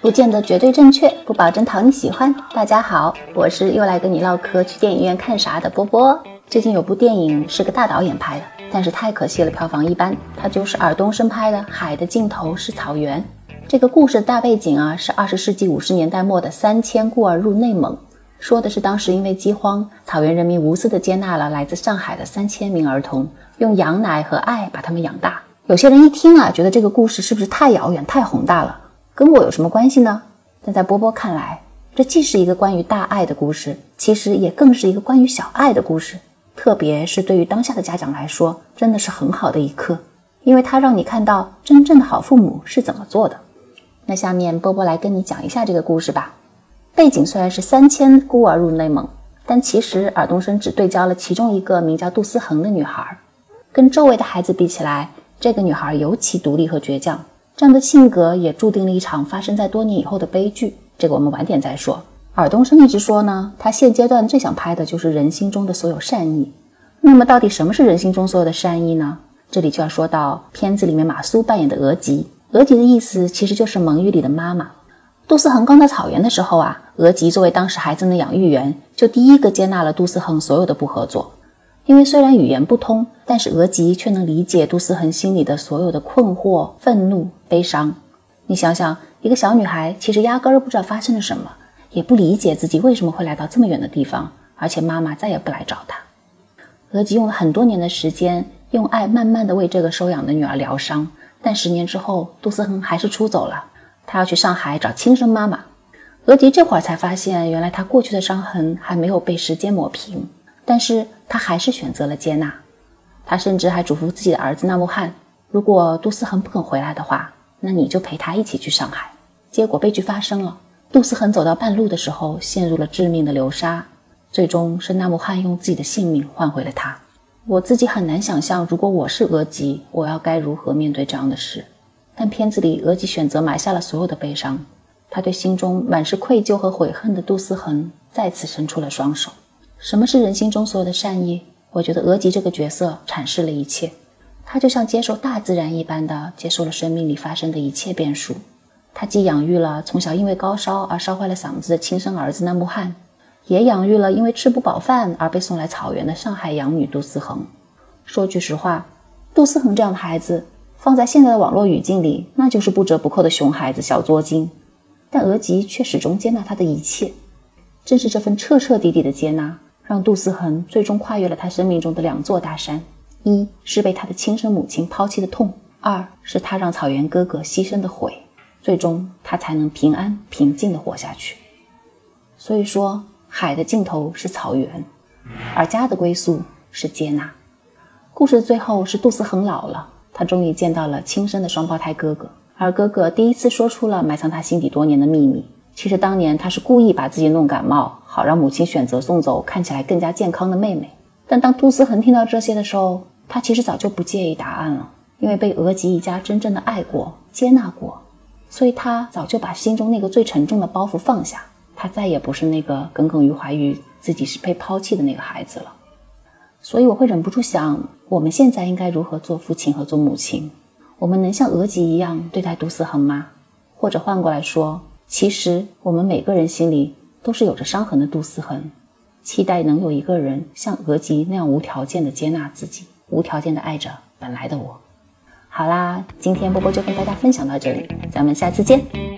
不见得绝对正确，不保证讨你喜欢。大家好，我是又来跟你唠嗑去电影院看啥的波波。最近有部电影是个大导演拍的，但是太可惜了，票房一般。它就是尔冬升拍的《海的尽头是草原》。这个故事的大背景啊，是二十世纪五十年代末的三千孤儿入内蒙，说的是当时因为饥荒，草原人民无私的接纳了来自上海的三千名儿童，用羊奶和爱把他们养大。有些人一听啊，觉得这个故事是不是太遥远、太宏大了？跟我有什么关系呢？但在波波看来，这既是一个关于大爱的故事，其实也更是一个关于小爱的故事。特别是对于当下的家长来说，真的是很好的一课，因为它让你看到真正的好父母是怎么做的。那下面波波来跟你讲一下这个故事吧。背景虽然是三千孤儿入内蒙，但其实尔冬升只对焦了其中一个名叫杜思恒的女孩，跟周围的孩子比起来，这个女孩尤其独立和倔强。这样的性格也注定了一场发生在多年以后的悲剧。这个我们晚点再说。尔冬升一直说呢，他现阶段最想拍的就是人心中的所有善意。那么，到底什么是人心中所有的善意呢？这里就要说到片子里面马苏扮演的额吉。额吉的意思其实就是蒙语里的妈妈。杜思恒刚到草原的时候啊，额吉作为当时孩子们的养育员，就第一个接纳了杜思恒所有的不合作。因为虽然语言不通，但是额吉却能理解杜思恒心里的所有的困惑、愤怒、悲伤。你想想，一个小女孩其实压根儿不知道发生了什么，也不理解自己为什么会来到这么远的地方，而且妈妈再也不来找她。额吉用了很多年的时间，用爱慢慢的为这个收养的女儿疗伤。但十年之后，杜思恒还是出走了，他要去上海找亲生妈妈。额吉这会儿才发现，原来他过去的伤痕还没有被时间抹平。但是他还是选择了接纳，他甚至还嘱咐自己的儿子纳木汗，如果杜思恒不肯回来的话，那你就陪他一起去上海。结果悲剧发生了，杜思恒走到半路的时候陷入了致命的流沙，最终是纳木汗用自己的性命换回了他。我自己很难想象，如果我是额吉，我要该如何面对这样的事。但片子里额吉选择埋下了所有的悲伤，他对心中满是愧疚和悔恨的杜思恒再次伸出了双手。什么是人心中所有的善意？我觉得额吉这个角色阐释了一切。他就像接受大自然一般的接受了生命里发生的一切变数。他既养育了从小因为高烧而烧坏了嗓子的亲生儿子那木汗，也养育了因为吃不饱饭而被送来草原的上海养女杜思恒。说句实话，杜思恒这样的孩子放在现在的网络语境里，那就是不折不扣的熊孩子、小作精。但额吉却始终接纳他的一切。正是这份彻彻底底的接纳。让杜思恒最终跨越了他生命中的两座大山：一是被他的亲生母亲抛弃的痛，二是他让草原哥哥牺牲的悔。最终，他才能平安平静地活下去。所以说，海的尽头是草原，而家的归宿是接纳。故事的最后是杜思恒老了，他终于见到了亲生的双胞胎哥哥，而哥哥第一次说出了埋藏他心底多年的秘密。其实当年他是故意把自己弄感冒，好让母亲选择送走看起来更加健康的妹妹。但当杜思恒听到这些的时候，他其实早就不介意答案了，因为被额吉一家真正的爱过、接纳过，所以他早就把心中那个最沉重的包袱放下。他再也不是那个耿耿于怀于自己是被抛弃的那个孩子了。所以我会忍不住想，我们现在应该如何做父亲和做母亲？我们能像额吉一样对待杜思恒吗？或者换过来说？其实，我们每个人心里都是有着伤痕的杜思恒，期待能有一个人像额吉那样无条件的接纳自己，无条件的爱着本来的我。好啦，今天波波就跟大家分享到这里，咱们下次见。